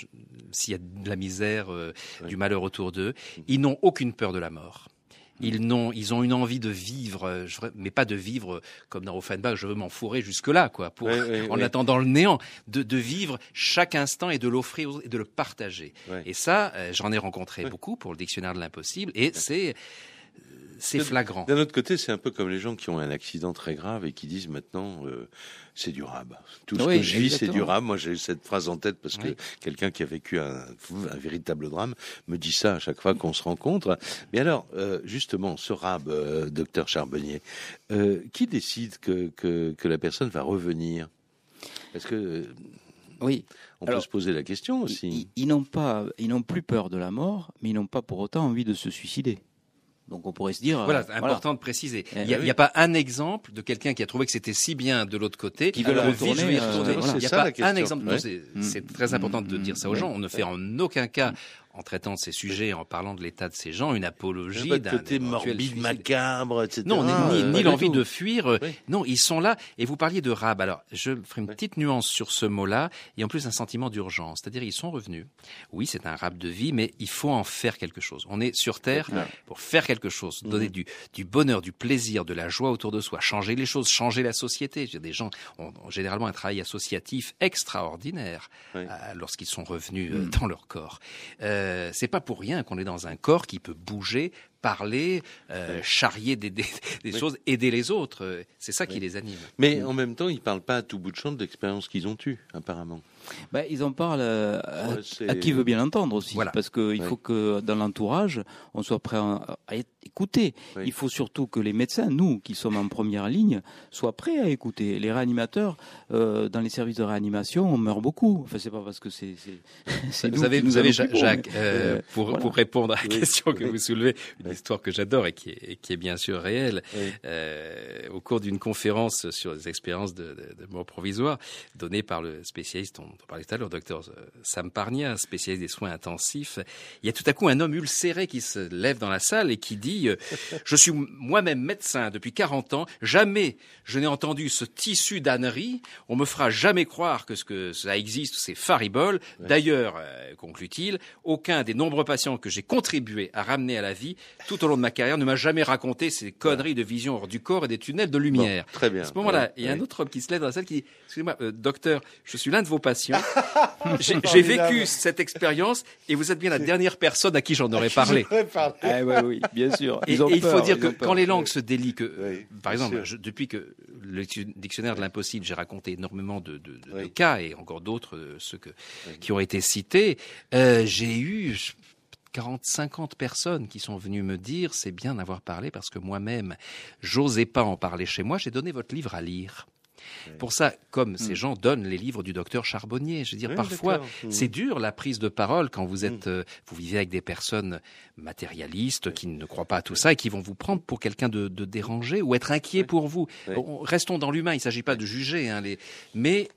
s'il y a de la misère, euh, du malheur autour d'eux. Ils n'ont aucune peur de la mort. Ils n'ont, ils ont une envie de vivre, euh, mais pas de vivre comme dans Offenbach, je veux m'enfourrer jusque-là, quoi, pour, Ouais, ouais, en attendant le néant, de, de vivre chaque instant et de l'offrir et de le partager. Et ça, euh, j'en ai rencontré beaucoup pour le dictionnaire de l'impossible, et c'est, euh, c'est flagrant. D'un autre côté, c'est un peu comme les gens qui ont un accident très grave et qui disent maintenant euh, c'est durable. Tout ce Oui, que je vis, c'est durable. Moi, j'ai eu cette phrase en tête parce que quelqu'un qui a vécu un, un véritable drame me dit ça à chaque fois qu'on se rencontre. Mais alors, euh, justement, ce rab, euh, docteur Charbonnier, qui décide que, que, que la personne va revenir? Parce que Oui, on Alors, peut se poser la question aussi. ils- ils n'ont pas, ils n'ont plus peur de la mort, mais ils n'ont pas pour autant envie de se suicider. Donc on pourrait se dire, Voilà, euh, c'est important de préciser. Eh Il n'y a, oui. il y a pas un exemple de quelqu'un qui a trouvé que c'était si bien de l'autre côté Qui veut que retourner, euh. Il n'y a pas un exemple. Ouais. Donc, C'est Mm. c'est très important de Mm. dire ça aux Ouais. gens. On ne fait en aucun cas, en traitant de ces sujets, en parlant de l'état de ces gens, une apologie d'un côté morbide, suicide. macabre, etc. Non, ni, ni- ni l'envie de fuir. euh, Oui. Non, ils sont là. Et vous parliez de rab. Alors, je ferai une Oui. petite nuance sur ce mot-là. Et en plus, un sentiment d'urgence. C'est-à-dire, ils sont revenus. Oui, c'est un rab de vie, mais il faut en faire quelque chose. On est sur Terre pour faire quelque chose, donner Mhm. du, du bonheur, du plaisir, de la joie autour de soi, changer les choses, changer la société. Des gens ont, ont généralement un travail associatif extraordinaire euh, lorsqu'ils sont revenus euh, Mhm. dans leur corps. Euh, euh, c'est pas pour rien qu'on est dans un corps qui peut bouger, parler, euh, charrier des, des, des choses, aider les autres. C'est ça qui les anime. Mais en même temps, ils parlent pas à tout bout de champ de l'expérience qu'ils ont eue, apparemment. Ben, ils en parlent euh, à, Ouais, à qui veut bien l'entendre aussi, Voilà. parce qu'il Ouais. faut que dans l'entourage, on soit prêt à, à écouter. Oui. Il faut surtout que les médecins, nous qui sommes en première ligne, soient prêts à écouter. Les réanimateurs, euh, dans les services de réanimation, on meurt beaucoup. Enfin, c'est pas parce que c'est Vous nous avez, qui vous nous avez Jacques, euh, euh, pour, voilà. pour répondre à la Oui. question que Oui. vous soulevez, une histoire que j'adore et qui est, qui est bien sûr réelle. Euh, au cours d'une conférence sur les expériences de, de, de mort provisoire donnée par le spécialiste on parlait tout à l'heure, docteur euh, Sam Parnia, spécialiste des soins intensifs, il y a tout à coup un homme ulcéré qui se lève dans la salle et qui dit euh, Je suis moi-même médecin depuis 40 ans, jamais je n'ai entendu ce tissu d'ânerie, on me fera jamais croire que ce que ça existe, c'est faribole. D'ailleurs, euh, conclut-il, aucun des nombreux patients que j'ai contribué à ramener à la vie tout au long de ma carrière ne m'a jamais raconté ces conneries de vision hors du corps et des tunnels de lumière. Bon, très bien. À ce moment-là, Ouais, il y a un autre homme qui se lève dans la salle qui dit Excusez-moi, euh, docteur, je suis l'un de vos patients. J'ai j'ai vécu cette expérience et vous êtes bien la dernière personne à qui j'en aurais parlé. Ah, ouais, oui, bien sûr. Et, Ils ont et il faut dire que quand les langues se délient, que, Oui, par exemple, je- depuis que le dictionnaire de l'impossible, j'ai raconté énormément de, de- de- de Oui. cas et encore d'autres, euh, ceux que, qui ont été cités, euh, j'ai eu je- 40, 50 personnes qui sont venues me dire c'est bien d'avoir parlé parce que moi-même, j'osais pas en parler chez moi, j'ai donné votre livre à lire. Pour ça, comme ces gens donnent les livres du docteur Charbonnier, je veux dire, Oui, parfois. Mhm. c'est dur la prise de parole quand vous êtes, euh, vous vivez avec des personnes matérialistes qui ne croient pas à tout ça et qui vont vous prendre pour quelqu'un de, de dérangé ou être inquiet pour vous. Restons dans l'humain, il ne s'agit pas de juger, hein, les... mais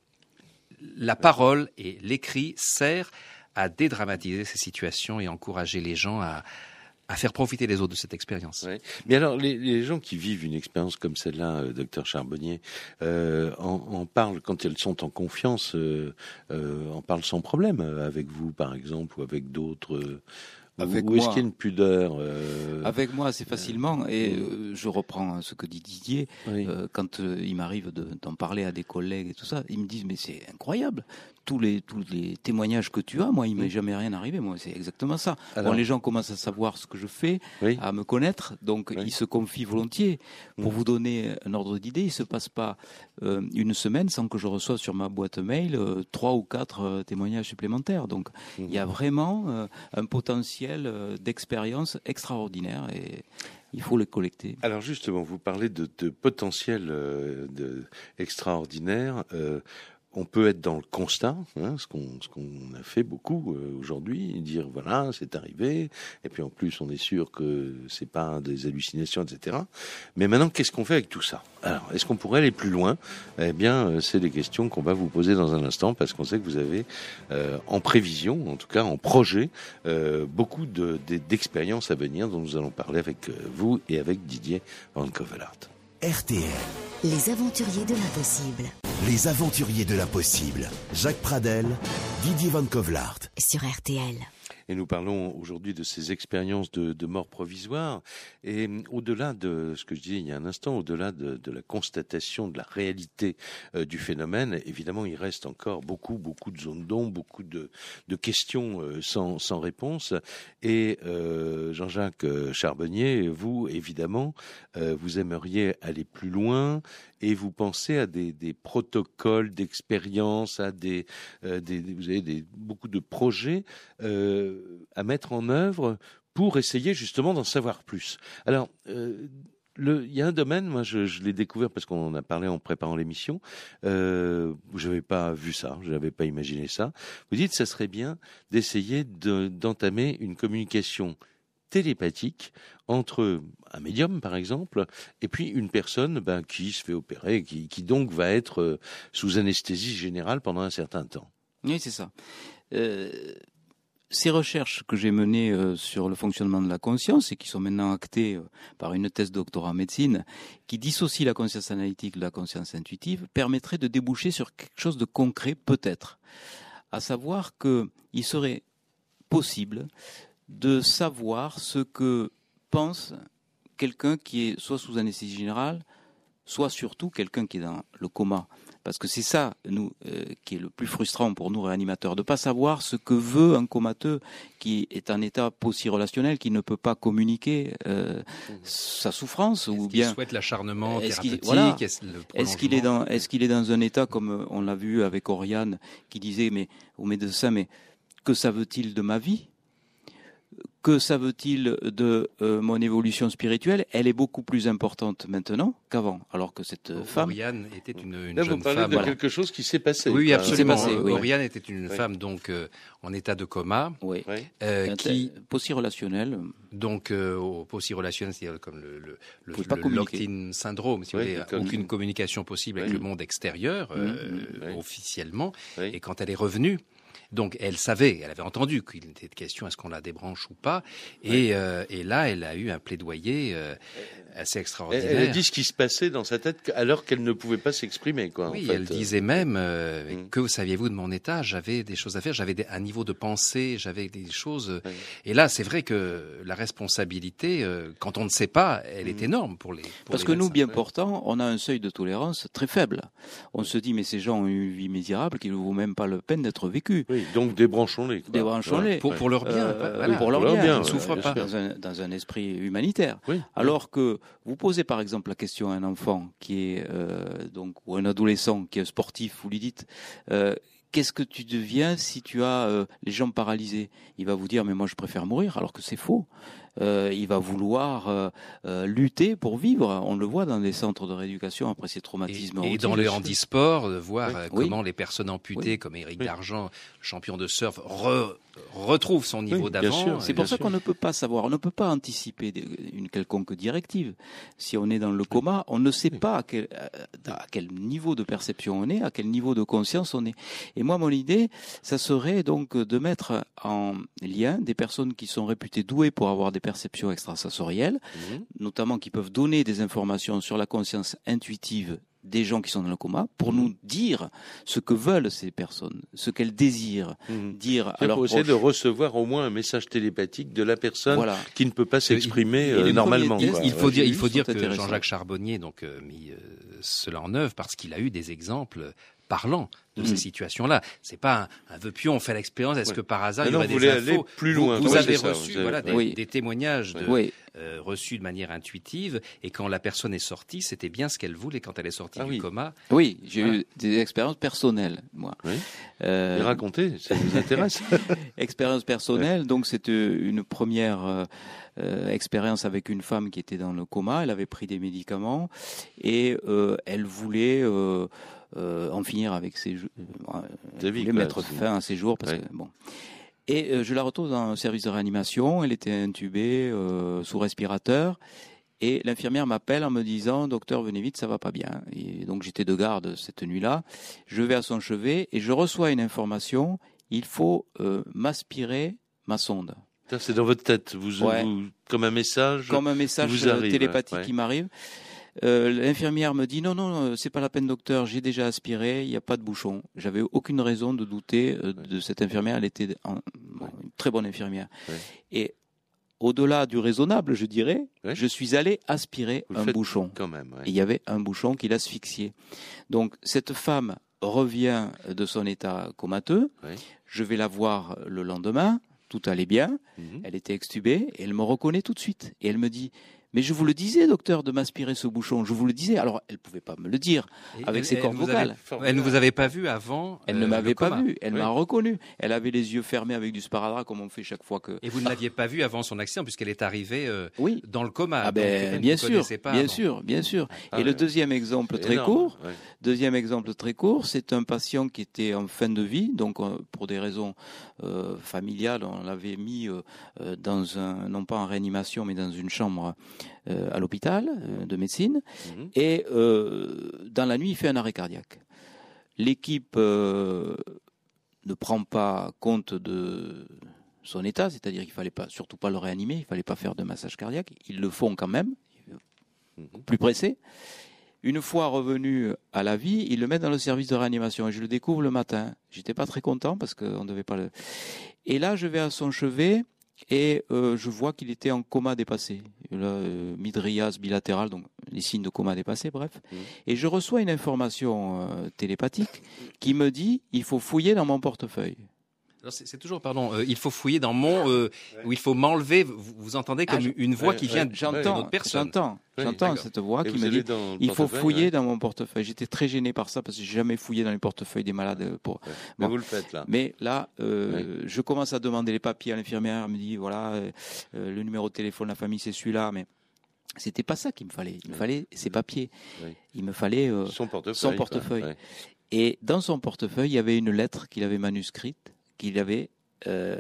la parole et l'écrit sert à dédramatiser ces situations et encourager les gens à, à faire profiter les autres de cette expérience. Ouais. Mais alors, les, les gens qui vivent une expérience comme celle-là, euh, docteur Charbonnier, euh, en, en parlent quand elles sont en confiance, euh, euh, en parlent sans problème euh, avec vous, par exemple, ou avec d'autres. euh, ou- Avec ou est-ce moi. qu'il y a une pudeur euh, Avec moi, c'est facilement, et euh, je reprends ce que dit Didier, oui. euh, quand euh, il m'arrive de- d'en parler à des collègues et tout ça, ils me disent, mais c'est incroyable, tous les, tous les témoignages que tu as, moi, il m'est jamais rien arrivé, moi, c'est exactement ça. Alors- Bon, les gens commencent à savoir ce que je fais, Oui. à me connaître, donc Oui. ils se confient volontiers. Pour Mm. vous donner un ordre d'idée, il se passe pas euh, une semaine sans que je reçoive sur ma boîte mail euh, trois ou quatre euh, témoignages supplémentaires. Donc il y a vraiment euh, un potentiel d'expérience extraordinaire et il faut le collecter. Alors justement, vous parlez de, de potentiel euh, de, extraordinaire. euh, on peut être dans le constat, hein, ce qu'on a fait beaucoup euh, aujourd'hui, dire voilà c'est arrivé, et puis en plus on est sûr que c'est pas des hallucinations, etc. Mais maintenant qu'est-ce qu'on fait avec tout ça? Alors est-ce qu'on pourrait aller plus loin? Eh bien euh, c'est des questions qu'on va vous poser dans un instant parce qu'on sait que vous avez euh, en prévision, en tout cas en projet, beaucoup de- de- d'expériences à venir dont nous allons parler avec vous et avec Didier Van Covelart. RTL, Les aventuriers de l'impossible les aventuriers de l'impossible. Jacques Pradel, Didier Van Kovlart. sur RTL. Et nous parlons aujourd'hui de ces expériences de, de mort provisoire. Et hum, au-delà de ce que je disais il y a un instant, au-delà de, de la constatation de la réalité euh, du phénomène, évidemment, il reste encore beaucoup, beaucoup de zones d'ombre, beaucoup de, de questions euh, sans, sans réponse. Et euh, Jean-Jacques euh, Charbonnier, vous, évidemment, euh, vous aimeriez aller plus loin et vous pensez à des, protocoles d'expérience, à des, euh, vous avez beaucoup de projets euh, à mettre en œuvre pour essayer justement d'en savoir plus. Alors, euh, il y a un domaine, moi je, l'ai découvert parce qu'on en a parlé en préparant l'émission. Euh, je n'avais pas vu ça, je n'avais pas imaginé ça. Vous dites, ça serait bien d'essayer de- d'entamer une communication télépathique entre un médium, par exemple, et puis une personne ben, qui se fait opérer, qui, qui donc va être euh, sous anesthésie générale pendant un certain temps. Oui, c'est ça. Euh, ces recherches que j'ai menées euh, sur le fonctionnement de la conscience et qui sont maintenant actées par une thèse doctorat en médecine, qui dissocie la conscience analytique de la conscience intuitive, permettraient de déboucher sur quelque chose de concret, peut-être. À savoir qu'il serait possible de savoir ce que pense quelqu'un qui est soit sous anesthésie générale, soit surtout quelqu'un qui est dans le coma. Parce que c'est ça, nous, euh, qui est le plus frustrant pour nous réanimateurs, de pas savoir ce que veut un comateux qui est en état relationnel, qui ne peut pas communiquer euh, sa souffrance ou bien souhaite l'acharnement est-ce qu'il thérapeutique, voilà. est-ce qu'il est dans est-ce qu'il est dans un état comme on l'a vu avec Oriane qui disait mais au médecin mais que ça veut-il de ma vie? Que ça veut-il de euh, mon évolution spirituelle? Elle est beaucoup plus importante maintenant qu'avant, alors que cette euh, femme, Oriane était une, une Là, vous jeune parlez femme. de voilà. quelque chose qui s'est passé. Oui, absolument. passé, oui. Oriane était une Oui. femme donc euh, en état de coma, oui, euh, qui aussi relationnel, donc euh, au aussi relationnel, c'est-à-dire comme le, le, le, locked-in syndrome, si Oui, vous voulez, d'accord. aucune communication possible avec le monde extérieur. Oui. officiellement. Oui. Et quand elle est revenue, donc elle savait, elle avait entendu qu'il était question est-ce qu'on la débranche ou pas. Et, euh, et là, elle a eu un plaidoyer euh, assez Elle, extraordinaire. elle a dit ce qui se passait dans sa tête alors qu'elle ne pouvait pas s'exprimer. Quoi, en Oui, fait. elle disait même euh, Mm. que saviez-vous de mon état? J'avais des choses à faire, j'avais un niveau de pensée, j'avais des choses. euh. Et là, c'est vrai que la responsabilité, euh, quand on ne sait pas, elle Mm. est énorme pour les. pour parce les que nous, bien ouais. portants, on a un seuil de tolérance très faible. On se dit mais ces gens ont une vie misérable qui ne vaut même pas la peine d'être vécue. Oui, donc débranchons-les. Débranchons-les. pour, pour leur bien, Euh, voilà. pour leur Pour leur bien, bien, ils ne souffrent pas dans un, dans un esprit humanitaire. Oui. Alors que vous posez par exemple la question à un enfant qui est euh, donc ou un adolescent qui est sportif, vous lui dites euh, qu'est-ce que tu deviens si tu as euh, les jambes paralysées? Il va vous dire mais moi je préfère mourir alors que c'est faux. Euh, il va vouloir euh, lutter pour vivre. On le voit dans les centres de rééducation après ces traumatismes. Et, dans le handisport, de voir Oui. Oui. comment les personnes amputées, Oui. comme Éric. Dargent, champion de surf, re- retrouvent son niveau Oui, d'avant. C'est pour ça qu'on ne peut pas savoir, on ne peut pas anticiper une quelconque directive. Si on est dans le coma, on ne sait pas à quel, à quel niveau de perception on est, à quel niveau de conscience on est. Et moi, mon idée, ça serait donc de mettre en lien des personnes qui sont réputées douées pour avoir des perceptions extrasensorielles, Mhm. notamment qui peuvent donner des informations sur la conscience intuitive des gens qui sont dans le coma, pour Mhm. nous dire ce que veulent ces personnes, ce qu'elles désirent Mhm. dire leurs pour essayer de recevoir au moins un message télépathique de la personne Voilà. qui ne peut pas s'exprimer euh, normalement. quoi. Il faut dire, il faut dire que. Jean-Jacques Charbonnier donc euh, mis euh, cela en œuvre parce qu'il a eu des exemples parlants de Mm. ces situations-là. C'est pas un, un vœu pieux, on fait l'expérience. Est-ce Ouais. que par hasard Mais il y aurait des aller infos plus loin. Vous, avez ça, reçu vous avez- voilà, des, Oui. des témoignages de, Oui, euh, reçus de manière intuitive et quand la personne est sortie, c'était bien ce qu'elle voulait quand elle est sortie Ah du oui. coma. oui, j'ai Voilà. eu des expériences personnelles, moi. Oui. Euh, racontez, ça vous intéresse expérience personnelle, donc c'était une première euh, euh, expérience avec une femme qui était dans le coma. Elle avait pris des médicaments et euh, elle voulait euh, euh, en finir avec ses jours. Euh, vie, voulait mettre fin à ses jours parce Ouais. que bon. Et euh, je la retrouve dans un service de réanimation. Elle était intubée euh, sous respirateur. Et l'infirmière m'appelle en me disant Docteur, venez vite, ça va pas bien. Et donc j'étais de garde cette nuit-là. Je vais à son chevet et je reçois une information il faut euh, m'aspirer ma sonde. C'est dans votre tête, vous, Ouais. vous- comme un message. Comme un message vous euh, arrive, télépathique ouais. qui m'arrive. Euh, L'infirmière me dit non, non, non, c'est pas la peine, docteur, j'ai déjà aspiré, il n'y a pas de bouchon. J'avais aucune raison de douter euh, de cette infirmière, elle était en- bon, une très bonne infirmière. Ouais. Et au-delà du raisonnable, je dirais, Ouais. je suis allé aspirer Vous un bouchon. Quand même. ouais. Et il y avait un bouchon qui l'asphyxiait. Donc cette femme revient de son état comateux. Je vais la voir le lendemain. Tout allait bien. Mhm. Elle était extubée et elle me reconnaît tout de suite. Et elle me dit Mais je vous le disais, docteur, de m'aspirer ce bouchon. Je vous le disais. Alors, elle pouvait pas me le dire. Et Avec elle- ses cordes vocales. avait- elle ne vous avait pas vu avant. Elle euh, ne le m'avait pas coma. vu. Elle Oui. m'a reconnu. Elle avait les yeux fermés avec du sparadrap, comme on fait chaque fois que. Et vous ne l'aviez pas vu avant son accident puisqu'elle est arrivée euh, Oui. dans le coma. Ah ben, bien sûr, pas bien avant. sûr, bien sûr. Ah et le ouais. deuxième exemple très énorme, court, ouais. Deuxième exemple très court, c'est un patient qui était en fin de vie, donc euh, pour des raisons euh, familiales, on l'avait mis euh, euh, dans un, non pas en réanimation, mais dans une chambre euh, à l'hôpital euh, de médecine, Mhm. et euh, dans la nuit, il fait un arrêt cardiaque. L'équipe euh, ne prend pas compte de son état, c'est-à-dire qu'il fallait pas, surtout pas le réanimer, il fallait pas faire de massage cardiaque. Ils le font quand même, Mhm. plus pressé. Une fois revenu à la vie, ils le mettent dans le service de réanimation et je le découvre le matin. J'étais pas très content parce qu'on devait pas le. Et là, je vais à son chevet et euh, je vois qu'il était en coma dépassé. Là, euh, midrias bilatéral, donc les signes de coma dépassé, bref. Mmh. Et je reçois une information euh, télépathique qui me dit il faut fouiller dans mon portefeuille. Alors, C'est toujours, pardon, euh, il faut fouiller dans mon, euh, ou il faut m'enlever. Vous, vous entendez comme Ah, une voix ouais, qui ouais, vient d'une J'entends, autre personne. j'entends, j'entends cette voix Et qui me dit dans il faut fouiller ouais. dans mon portefeuille. J'étais très gêné par ça parce que j'ai jamais fouillé dans les portefeuilles des malades. euh, Pour... Ouais. Mais vous le faites là. Mais là, euh, je commence à demander les papiers à l'infirmière. Elle me dit voilà, le numéro de téléphone de la famille c'est celui-là, mais c'était pas ça qu'il me fallait. Il me fallait ces papiers. Il me fallait euh, Son portefeuille. son quoi. portefeuille. Ouais. Et dans son portefeuille, il y avait une lettre qu'il avait manuscrite, qu'il avait euh,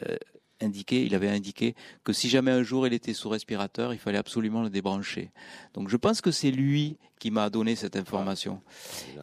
indiqué, il avait indiqué que si jamais un jour il était sous respirateur, il fallait absolument le débrancher. Donc je pense que c'est lui qui m'a donné cette information.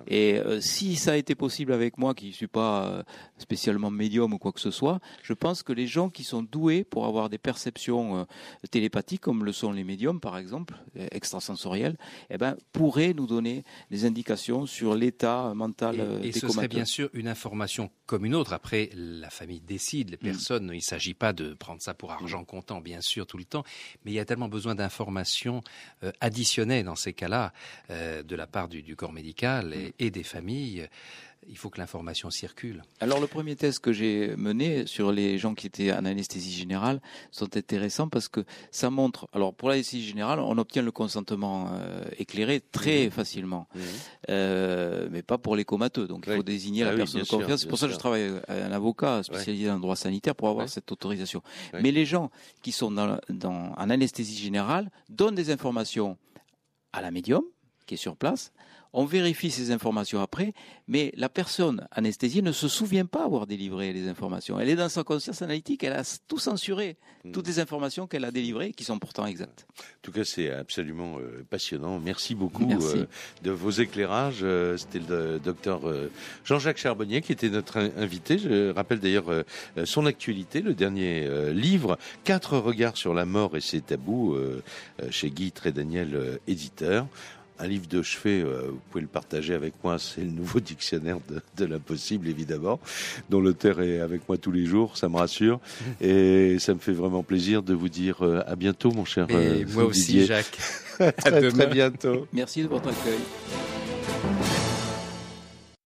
Et euh, si ça a été possible avec moi, qui ne suis pas euh, spécialement médium ou quoi que ce soit, je pense que les gens qui sont doués pour avoir des perceptions euh, télépathiques, comme le sont les médiums par exemple, extrasensoriels, eh ben, pourraient nous donner des indications sur l'état mental Et, et des ce serait bien sûr une information comme une autre. Après, la famille décide, Mm. les personnes, il ne s'agit pas de prendre ça pour argent comptant, bien sûr, tout le temps, mais il y a tellement besoin d'informations euh, additionnelles dans ces cas-là, euh, de la part du, du corps médical Mm. et, et des familles. Il faut que l'information circule. Alors le premier test que j'ai mené sur les gens qui étaient en anesthésie générale sont intéressants parce que ça montre. Alors pour l'anesthésie générale, on obtient le consentement euh, éclairé très facilement, Mhm. euh, mais pas pour les comateux. Donc il faut désigner Ah la oui, personne de confiance. C'est pour ça que je travaille avec un avocat spécialisé dans le droit sanitaire pour avoir Ouais. cette autorisation. Ouais. Mais les gens qui sont dans, dans, en anesthésie générale donnent des informations à la médium qui est sur place. On vérifie ces informations après, mais la personne anesthésiée ne se souvient pas avoir délivré les informations. Elle est dans sa conscience analytique, elle a tout censuré, Mm. toutes les informations qu'elle a délivrées, qui sont pourtant exactes. En tout cas, c'est absolument euh, passionnant. Merci beaucoup Merci. euh, de vos éclairages. Euh, C'était le docteur Jean-Jacques Charbonnier qui était notre in- invité. Je rappelle d'ailleurs son actualité, le dernier livre, Quatre regards sur la mort et ses tabous, chez Guy Trédaniel, éditeur. Un livre de chevet, euh, vous pouvez le partager avec moi, c'est le nouveau dictionnaire de, de l'impossible, évidemment, dont l'auteur est avec moi tous les jours, ça me rassure. Et ça me fait vraiment plaisir de vous dire euh, à bientôt, mon cher Et euh, moi aussi. Jacques. très, demain. très bientôt. Merci de votre accueil.